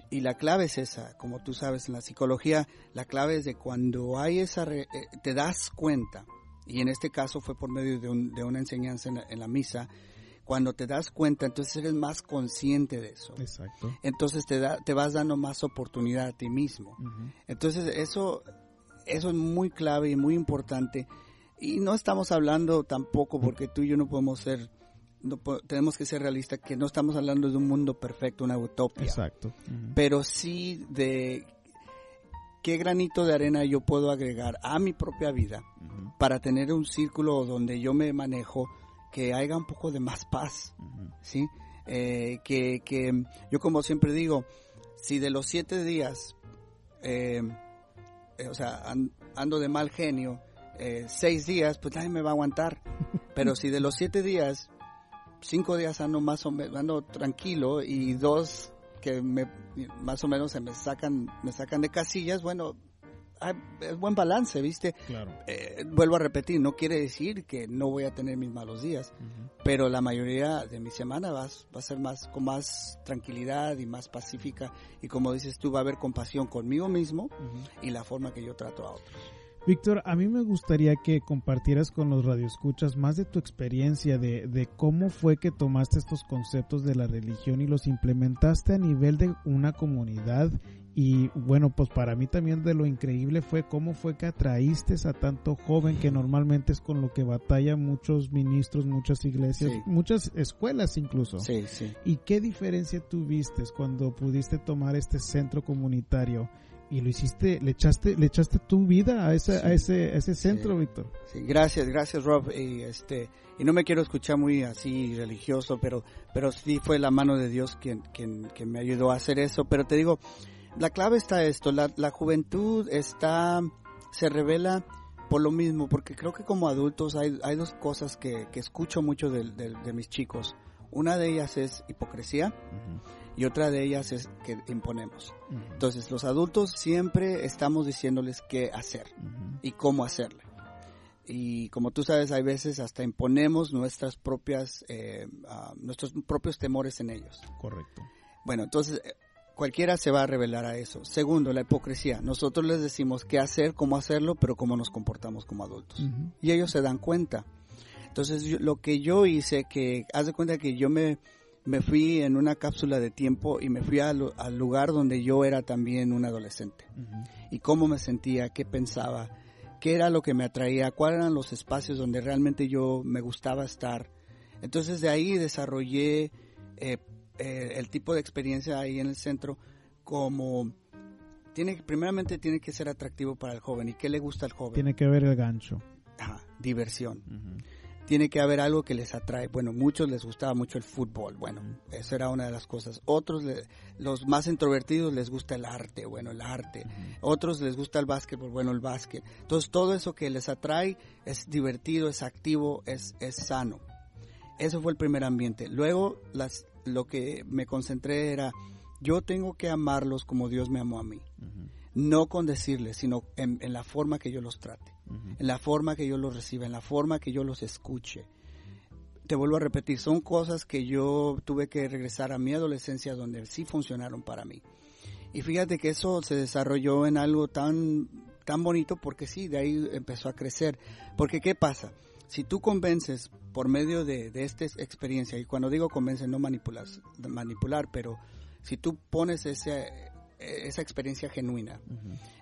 Y la clave es esa, como tú sabes, en la psicología, la clave es de cuando hay esa, eh, te das cuenta, y en este caso fue por medio de, de una enseñanza en la misa, cuando te das cuenta, entonces eres más consciente de eso. Exacto. Entonces te, da, te vas dando más oportunidad a ti mismo. Entonces eso eso es muy clave y muy importante. Y no estamos hablando tampoco, porque tú y yo no podemos ser, no tenemos que ser realistas, que no estamos hablando de un mundo perfecto, una utopía. Exacto. Pero sí de qué granito de arena yo puedo agregar a mi propia vida para tener un círculo donde yo me manejo que haya un poco de más paz, ¿sí? Eh, que, que yo como siempre digo, si de los siete días, eh, eh, o sea, ando de mal genio, seis días, pues nadie me va a aguantar. Pero si de los siete días, cinco días ando más o menos, ando tranquilo y dos que me, más o menos se me sacan, me sacan de casillas, bueno, es buen balance, ¿viste? Claro. Eh, vuelvo a repetir, no quiere decir que no voy a tener mis malos días, pero la mayoría de mi semana va, va, a ser más con más tranquilidad y más pacífica y como dices tú va a haber compasión conmigo mismo y la forma que yo trato a otros. Víctor, a mí me gustaría que compartieras con los radioescuchas más de tu experiencia, de, de, cómo fue que tomaste estos conceptos de la religión y los implementaste a nivel de una comunidad y bueno, pues para mí también de lo increíble fue cómo fue que atraíste a tanto joven que normalmente es con lo que batalla muchos ministros, muchas iglesias, muchas escuelas incluso. Sí, sí. ¿Y qué diferencia tuviste cuando pudiste tomar este centro comunitario y lo hiciste, le echaste, le echaste tu vida a ese, a ese, ese centro, Víctor? Sí, gracias, gracias Rob. Y este, y no me quiero escuchar muy así religioso, pero, pero sí fue la mano de Dios quien, quien, quien me ayudó a hacer eso. Pero te digo, la clave está esto, la, la juventud está, se revela por lo mismo, porque creo que como adultos hay, hay dos cosas que, que escucho mucho de, de, mis chicos. Una de ellas es hipocresía y otra de ellas es que imponemos. Entonces los adultos siempre estamos diciéndoles qué hacer y cómo hacerlo. Y como tú sabes, hay veces hasta imponemos nuestras propias, eh, uh, nuestros propios temores en ellos. Correcto. Bueno, entonces cualquiera se va a revelar a eso. Segundo, la hipocresía. Nosotros les decimos qué hacer, cómo hacerlo, pero cómo nos comportamos como adultos. Y ellos se dan cuenta. Entonces, lo que yo hice, que haz de cuenta que yo me, me fui en una cápsula de tiempo y me fui al, lugar donde yo era también un adolescente. Y cómo me sentía, qué pensaba, qué era lo que me atraía, cuáles eran los espacios donde realmente yo me gustaba estar. Entonces, de ahí desarrollé eh, eh, el tipo de experiencia ahí en el centro como tiene primeramente tiene que ser atractivo para el joven y qué le gusta al joven. Tiene que haber el gancho. Diversión tiene que haber algo que les atrae. Bueno muchos les gustaba mucho el fútbol bueno esa era una de las cosas. Otros los más introvertidos les gusta el arte bueno el arte. Otros les gusta el básquetbol bueno el básquet. Entonces todo eso que les atrae es divertido es activo es es sano. Eso fue el primer ambiente. Luego las lo que me concentré era, yo tengo que amarlos como Dios me amó a mí. No con decirles, sino en, la forma que yo los trate, en la forma que yo los reciba, en la forma que yo los escuche. Te vuelvo a repetir, son cosas que yo tuve que regresar a mi adolescencia donde sí funcionaron para mí. Y fíjate que eso se desarrolló en algo tan, tan bonito porque sí, de ahí empezó a crecer. Porque ¿qué pasa? Si tú convences por medio de, esta experiencia, y cuando digo convence, no manipulas, manipular, pero si tú pones ese, esa experiencia genuina,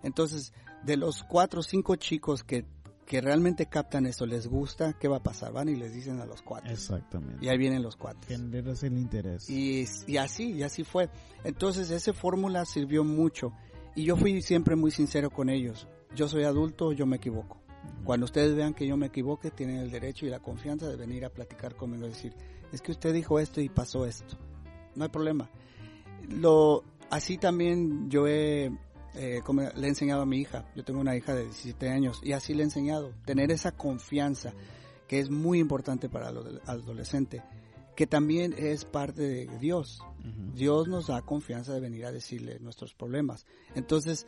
entonces de los cuatro o cinco chicos que, que realmente captan eso, les gusta, ¿qué va a pasar? Van y les dicen a los cuatro. Exactamente. Y ahí vienen los cuatro. Generas el interés. Y, y así, y así fue. Entonces esa fórmula sirvió mucho. Y yo fui siempre muy sincero con ellos. Yo soy adulto, yo me equivoco. Cuando ustedes vean que yo me equivoque, tienen el derecho y la confianza de venir a platicar conmigo y decir, es que usted dijo esto y pasó esto. No hay problema. Lo, así también yo he, eh, como le he enseñado a mi hija. Yo tengo una hija de 17 años y así le he enseñado. Tener esa confianza que es muy importante para el adolescente, que también es parte de Dios. Dios nos da confianza de venir a decirle nuestros problemas. Entonces,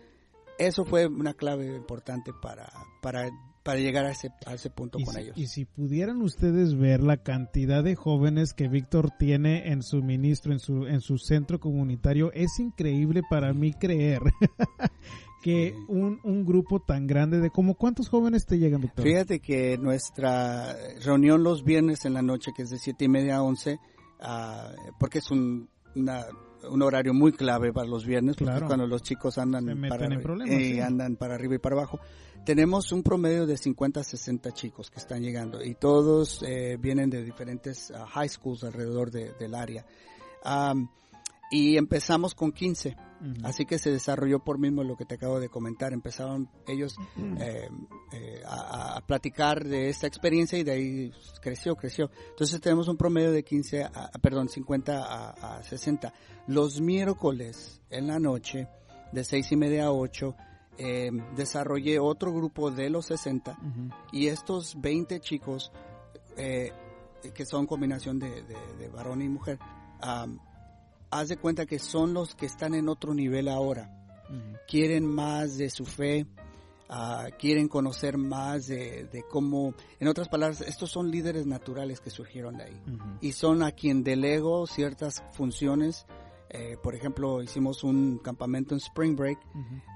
eso fue una clave importante para, para, para llegar a ese, a ese punto con ellos. Y si pudieran ustedes ver la cantidad de jóvenes que Víctor tiene en su ministro, en su, en su centro comunitario, es increíble para mí creer que un, un grupo tan grande de como cuántos jóvenes te llegan, Víctor. Fíjate que nuestra reunión los viernes en la noche, que es de siete y media a once, ah, porque es un, una un horario muy clave para los viernes, porque cuando los chicos andan para, eh, andan para arriba y para abajo. Tenemos un promedio de 50 a 60 chicos que están llegando y todos eh, vienen de diferentes ah, high schools alrededor del área. y empezamos con 15 Así que se desarrolló por mismo lo que te acabo de comentar. Empezaron ellos eh, eh, a, platicar de esta experiencia y de ahí creció, creció. Entonces tenemos un promedio de 15, a, perdón, 50 a, 60. Los miércoles en la noche, de 6 y media a 8, eh, desarrollé otro grupo de los 60 y estos 20 chicos, que son combinación de, varón y mujer, haz de cuenta que son los que están en otro nivel ahora. Quieren más de su fe, ah, quieren conocer más de, cómo, en otras palabras, estos son líderes naturales que surgieron de ahí. Y son a quien delego ciertas funciones. Eh, por ejemplo, hicimos un campamento en Spring Break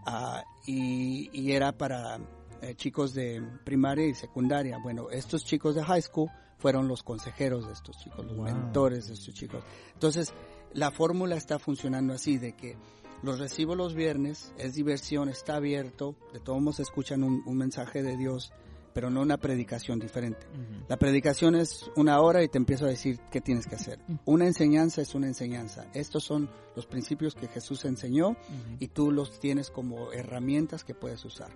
ah, y, era para eh, chicos de primaria y secundaria. Bueno, estos chicos de high school fueron los consejeros de estos chicos, los mentores de estos chicos. Entonces, la fórmula está funcionando así, de que los recibo los viernes, es diversión, está abierto, de todos modos escuchan un, mensaje de Dios, pero no una predicación diferente. La predicación es una hora y te empiezo a decir qué tienes que hacer. Una enseñanza es una enseñanza. Estos son los principios que Jesús enseñó y tú los tienes como herramientas que puedes usar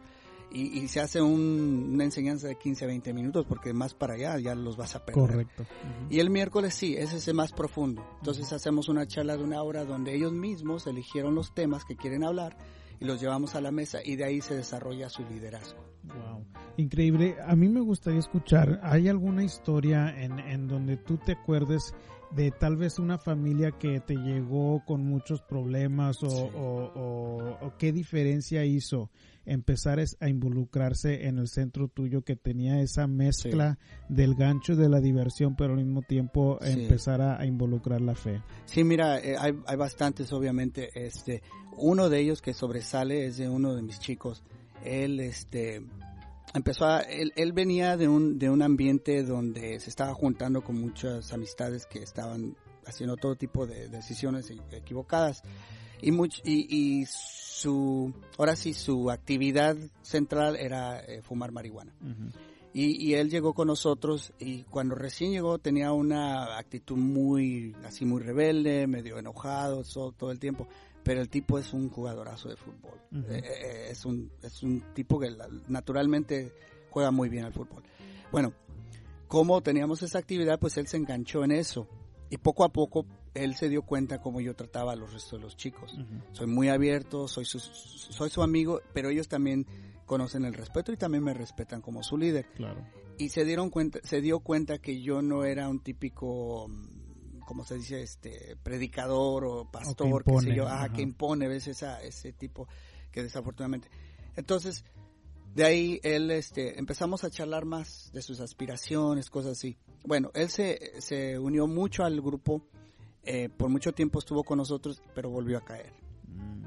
y, se hace una enseñanza de 15 a 20 minutos porque más para allá ya los vas a perder. Correcto. Y el miércoles sí, ese es el más profundo. Entonces hacemos una charla de una hora donde ellos mismos eligieron los temas que quieren hablar y los llevamos a la mesa y de ahí se desarrolla su liderazgo. Wow, increíble. A mí me gustaría escuchar, ¿hay alguna historia en, en donde tú te acuerdes de tal vez una familia que te llegó con muchos problemas o, qué diferencia hizo empezar a involucrarse en el centro tuyo que tenía esa mezcla del gancho de la diversión pero al mismo tiempo empezar a, involucrar la fe sí mira eh, hay, hay bastantes obviamente este uno de ellos que sobresale es de uno de mis chicos. Él este empezó a, él, él, venía de un, de un ambiente donde se estaba juntando con muchas amistades que estaban haciendo todo tipo de decisiones equivocadas. Y, y, y su, ahora sí, su actividad central era eh, fumar marihuana. y, y, él llegó con nosotros y cuando recién llegó tenía una actitud muy, así muy rebelde, medio enojado todo, todo el tiempo pero el tipo es un jugadorazo de fútbol. Eh, eh, es, un, es un tipo que naturalmente juega muy bien al fútbol. Bueno, como teníamos esa actividad, pues él se enganchó en eso. Y poco a poco él se dio cuenta cómo yo trataba a los restos de los chicos. Soy muy abierto, soy su, soy su amigo, pero ellos también conocen el respeto y también me respetan como su líder. Claro. Y se dieron cuenta, se dio cuenta que yo no era un típico como se dice, este, predicador o pastor, que, sé yo, que impone, ves esa, ese tipo que desafortunadamente. Entonces, de ahí él, este, empezamos a charlar más de sus aspiraciones, cosas así. Bueno, él se, se unió mucho al grupo, eh, por mucho tiempo estuvo con nosotros, pero volvió a caer. Mm.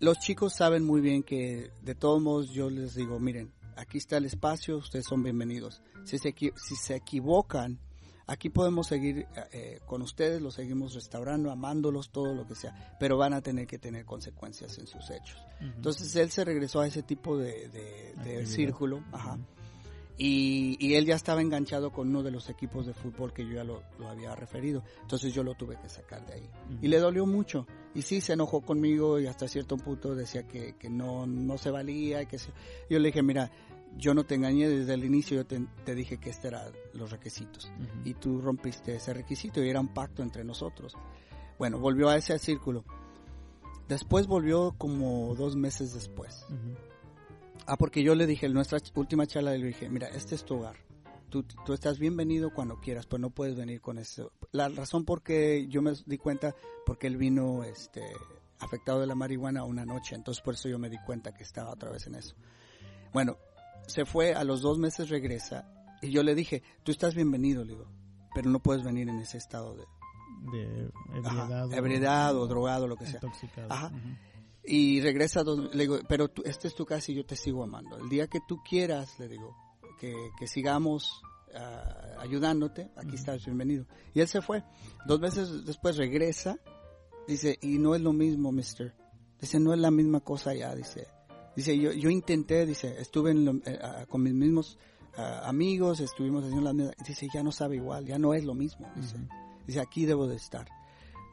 Los chicos saben muy bien que, de todos modos, yo les digo, miren, aquí está el espacio, ustedes son bienvenidos. Si se, si se equivocan, Aquí podemos seguir eh, eh, con ustedes, los seguimos restaurando, amándolos, todo lo que sea, pero van a tener que tener consecuencias en sus hechos. Entonces él se regresó a ese tipo de, círculo, y, él ya estaba enganchado con uno de los equipos de fútbol que yo ya lo, había referido. Entonces yo lo tuve que sacar de ahí. Y le dolió mucho. Y sí, se enojó conmigo y hasta cierto punto decía que, no, no se valía. que Yo le dije, mira, yo no te engañé desde el inicio, yo te, dije que estos eran los requisitos. Y tú rompiste ese requisito y era un pacto entre nosotros. Bueno, volvió a ese círculo. Después volvió como dos meses después. Ah, porque yo le dije, en nuestra última charla le dije, mira, este es tu hogar. Tú, tú, estás bienvenido cuando quieras, pero no puedes venir con eso. La razón por qué yo me di cuenta, porque él vino este, afectado de la marihuana una noche, entonces por eso yo me di cuenta que estaba otra vez en eso. Bueno, se fue, a los dos meses regresa, y yo le dije, tú estás bienvenido, le digo, pero no puedes venir en ese estado de... De ebriedad. ebriedad o, drogado, lo que sea. Ajá. Y regresa, le digo, pero tú, este es tu casa y yo te sigo amando. El día que tú quieras, le digo, que, que sigamos uh, ayudándote, aquí estás bienvenido. Y él se fue. Dos meses después regresa Dice, y no es lo mismo, mister. Dice, no es la misma cosa ya, dice. Dice, yo, yo intenté, dice, estuve eh, con mis mismos amigos, estuvimos haciendo la misma. Dice, ya no sabe igual, ya no es lo mismo. Dice, dice aquí debo de estar.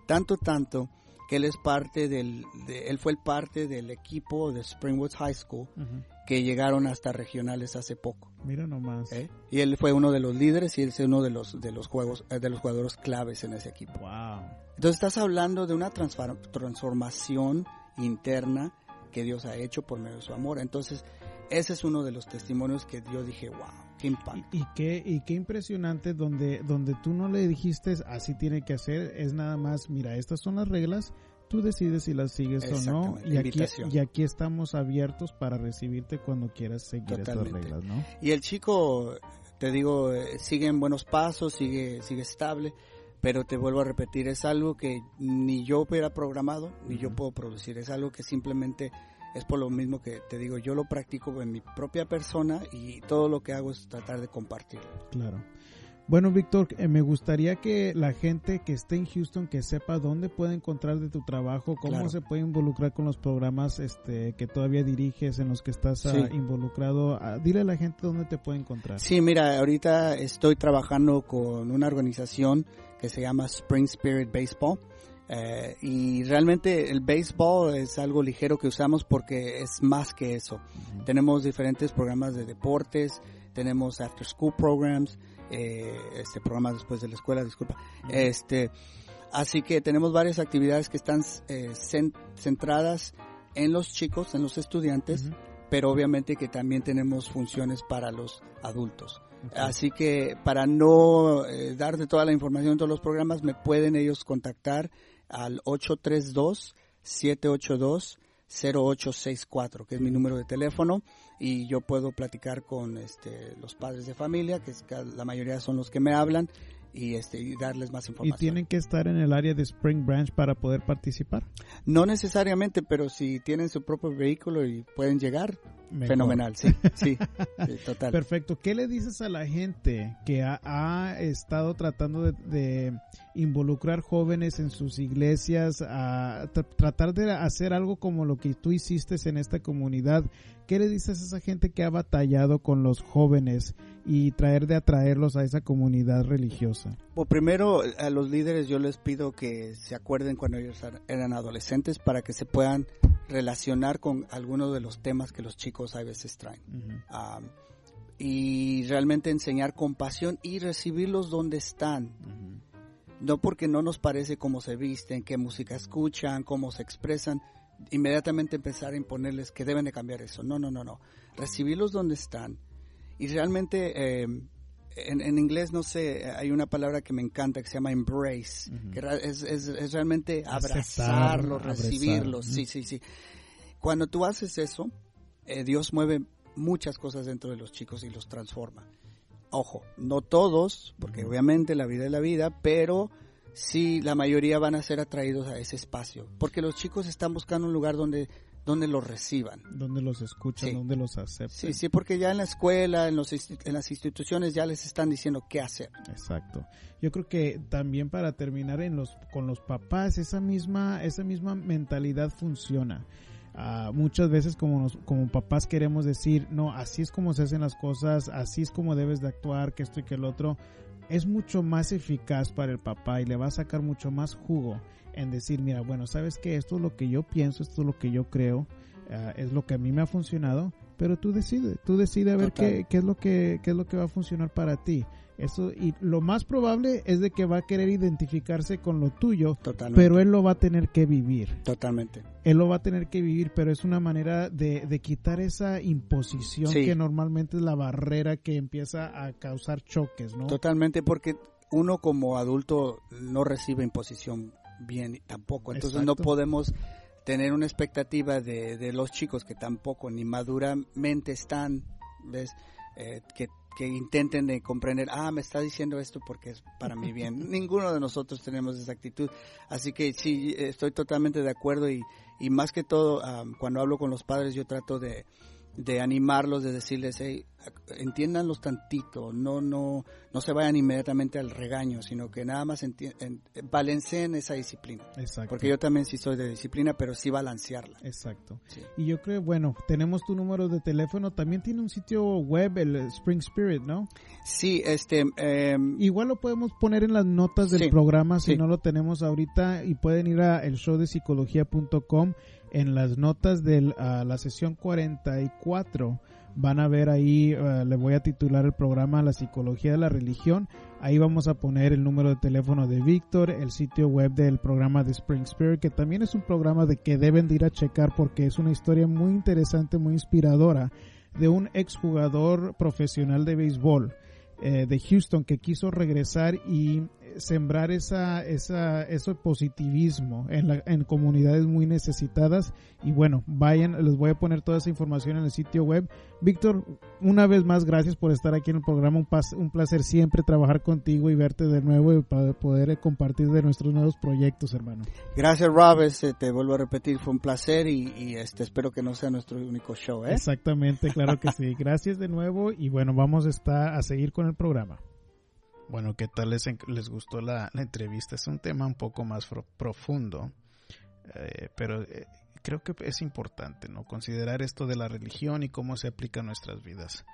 Tanto, tanto que él es parte del, él fue el parte del equipo de Springwoods High School que llegaron hasta regionales hace poco. Mira nomás. ¿Eh? Y él fue uno de los líderes y él es uno de los de los juegos eh, de los jugadores claves en ese equipo. Wow. Entonces estás hablando de una transformación interna que Dios ha hecho por medio de su amor. Entonces, ese es uno de los testimonios que yo dije, wow, qué impacto. Y, qué, y qué impresionante donde, donde tú no le dijiste así tiene que hacer, es nada más, mira, estas son las reglas, tú decides si las sigues o no. Y aquí, y aquí estamos abiertos para recibirte cuando quieras seguir estas reglas, ¿no? Y el chico, te digo, sigue en buenos pasos, sigue, sigue estable pero te vuelvo a repetir, es algo que ni yo hubiera programado, ni yo puedo producir, es algo que simplemente es por lo mismo que te digo, yo lo practico en mi propia persona y todo lo que hago es tratar de compartirlo. Claro. Bueno, Víctor, eh, me gustaría que la gente que esté en Houston que sepa dónde puede encontrar de tu trabajo, cómo se puede involucrar con los programas este, que todavía diriges, en los que estás ah, involucrado. Ah, dile a la gente dónde te puede encontrar. Sí, mira, ahorita estoy trabajando con una organización que se llama Spring Spirit Baseball. Eh, y realmente el béisbol es algo ligero que usamos porque es más que eso. Tenemos diferentes programas de deportes, tenemos after school programs, eh, este programas después de la escuela, disculpa. Este, así que tenemos varias actividades que están eh, centradas en los chicos, en los estudiantes, pero obviamente que también tenemos funciones para los adultos. Así que para no eh, darte toda la información de todos los programas, me pueden ellos contactar al 832-782-0864, que es mi número de teléfono, y yo puedo platicar con este, los padres de familia, que la mayoría son los que me hablan, y, este, y darles más información. ¿Y tienen que estar en el área de Spring Branch para poder participar? No necesariamente, pero si tienen su propio vehículo y pueden llegar, fenomenal, sí, sí, total. Perfecto. ¿Qué le dices a la gente que ha, estado tratando de, involucrar jóvenes en sus iglesias, a tratar de hacer algo como lo que tú hiciste en esta comunidad? ¿Qué le dices a esa gente que ha batallado con los jóvenes y traer de atraerlos a esa comunidad religiosa? Pues primero a los líderes yo les pido que se acuerden cuando ellos eran adolescentes para que se puedan relacionar con algunos de los temas que los chicos a veces traen. y realmente enseñar compasión y recibirlos donde están. No porque no nos parece cómo se visten, qué música escuchan, cómo se expresan, inmediatamente empezar a imponerles que deben de cambiar eso. No, no, no, no. Recibirlos donde están. Y realmente, eh, en, inglés, no sé, hay una palabra que me encanta que se llama embrace, que es, es, realmente abrazarlos, recibirlos. Sí, sí, sí. Cuando tú haces eso, eh, Dios mueve muchas cosas dentro de los chicos y los transforma. Ojo, no todos, porque obviamente la vida es la vida, pero sí la mayoría van a ser atraídos a ese espacio, porque los chicos están buscando un lugar donde donde los reciban. Donde los escuchan, donde los acepten. Sí, sí, porque ya en la escuela, en, los, en las instituciones ya les están diciendo qué hacer. Exacto. Yo creo que también para terminar en los, con los papás, esa misma, esa misma mentalidad funciona. Uh, muchas veces como, como papás queremos decir, no, así es como se hacen las cosas, así es como debes de actuar, que esto y que el otro, es mucho más eficaz para el papá y le va a sacar mucho más jugo en decir, mira, bueno, sabes que esto es lo que yo pienso, esto es lo que yo creo, ah, es lo que a mí me ha funcionado, pero tú decides, tú decides a ver qué, qué, es lo que, qué es lo que va a funcionar para ti. Eso, y lo más probable es de que va a querer identificarse con lo tuyo, pero él lo va a tener que vivir. Totalmente. Él lo va a tener que vivir, pero es una manera de, de quitar esa imposición que normalmente es la barrera que empieza a causar choques, ¿no? Totalmente, porque uno como adulto no recibe imposición bien tampoco, entonces no podemos tener una expectativa de, de los chicos que tampoco ni maduramente están, ¿ves? Eh, que que intenten de comprender, ah, me está diciendo esto porque es para mi bien. Ninguno de nosotros tenemos esa actitud. Así que sí, estoy totalmente de acuerdo y, y más que todo, cuando hablo con los padres, yo trato de, de animarlos, de decirles, hey, entiéndanlos tantito, no, no, no se vayan inmediatamente al regaño, sino que nada más balanceen esa disciplina. Exacto. Porque yo también sí soy de disciplina, pero sí balancearla. Exacto. Y yo creo, bueno, tenemos tu número de teléfono, también tiene un sitio web, el Spring Spirit, ¿no? Sí, este... Em, Igual lo podemos poner en las notas del programa si no lo tenemos ahorita y pueden ir a el show de psicología.com en las notas de la sesión 44 van a ver ahí, eh, le voy a titular el programa La psicología de la religión. Ahí vamos a poner el número de teléfono de Víctor, el sitio web del programa de Spring Spirit, que también es un programa de que deben de ir a checar porque es una historia muy interesante, muy inspiradora de un exjugador profesional de béisbol eh, de Houston que quiso regresar y sembrar esa, esa, ese positivismo en, la, en comunidades muy necesitadas. Y bueno, vayan, les voy a poner toda esa información en el sitio web. Víctor, una vez más, gracias por estar aquí en el programa. Un, un placer siempre trabajar contigo y verte de nuevo y para poder compartir de nuestros nuevos proyectos, hermano. Gracias, Rob. Este, te vuelvo a repetir, fue un placer y, este, espero que no sea nuestro único show. ¿eh? Exactamente, claro que sí. Gracias de nuevo y bueno, vamos a, estar, a seguir con el programa. Bueno, ¿qué tal les, les gustó la, entrevista? Es un tema un poco más profundo, eh, pero eh, creo que es importante, ¿no? Considerar esto de la religión y cómo se aplica a nuestras vidas.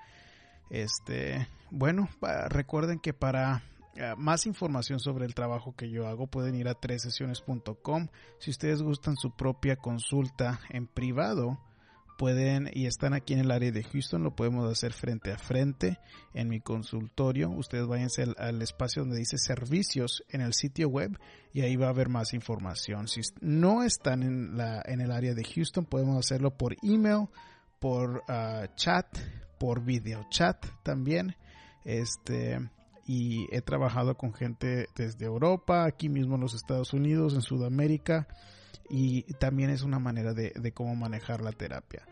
Este, bueno, recuerden que para eh, más información sobre el trabajo que yo hago pueden ir a tresesiones.com. Si ustedes gustan su propia consulta en privado, pueden y están aquí en el área de Houston, lo podemos hacer frente a frente en mi consultorio. Ustedes váyanse al, espacio donde dice servicios en el sitio web y ahí va a haber más información. Si no están en, la, en el área de Houston, podemos hacerlo por email, por ah, chat, por video chat también. Este, y he trabajado con gente desde Europa, aquí mismo en los Estados Unidos, en Sudamérica y también es una manera de, cómo manejar la terapia.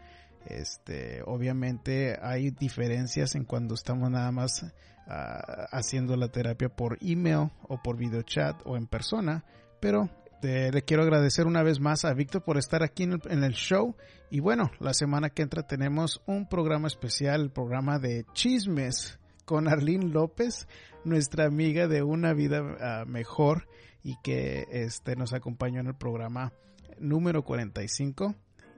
Este, obviamente hay diferencias en cuando estamos nada más ah, haciendo la terapia por email o por video chat o en persona, pero le quiero agradecer una vez más a Víctor por estar aquí en el, show. Y bueno, la semana que entra tenemos un programa especial, el programa de chismes con Arlene López, nuestra amiga de Una Vida ah, Mejor y que este, nos acompañó en el programa número 45.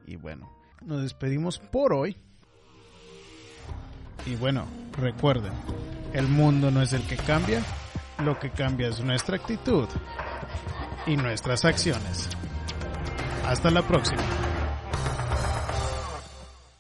Y bueno, nos despedimos por hoy. Y bueno, recuerden, el mundo no es el que cambia, lo que cambia es nuestra actitud y nuestras acciones. Hasta la próxima.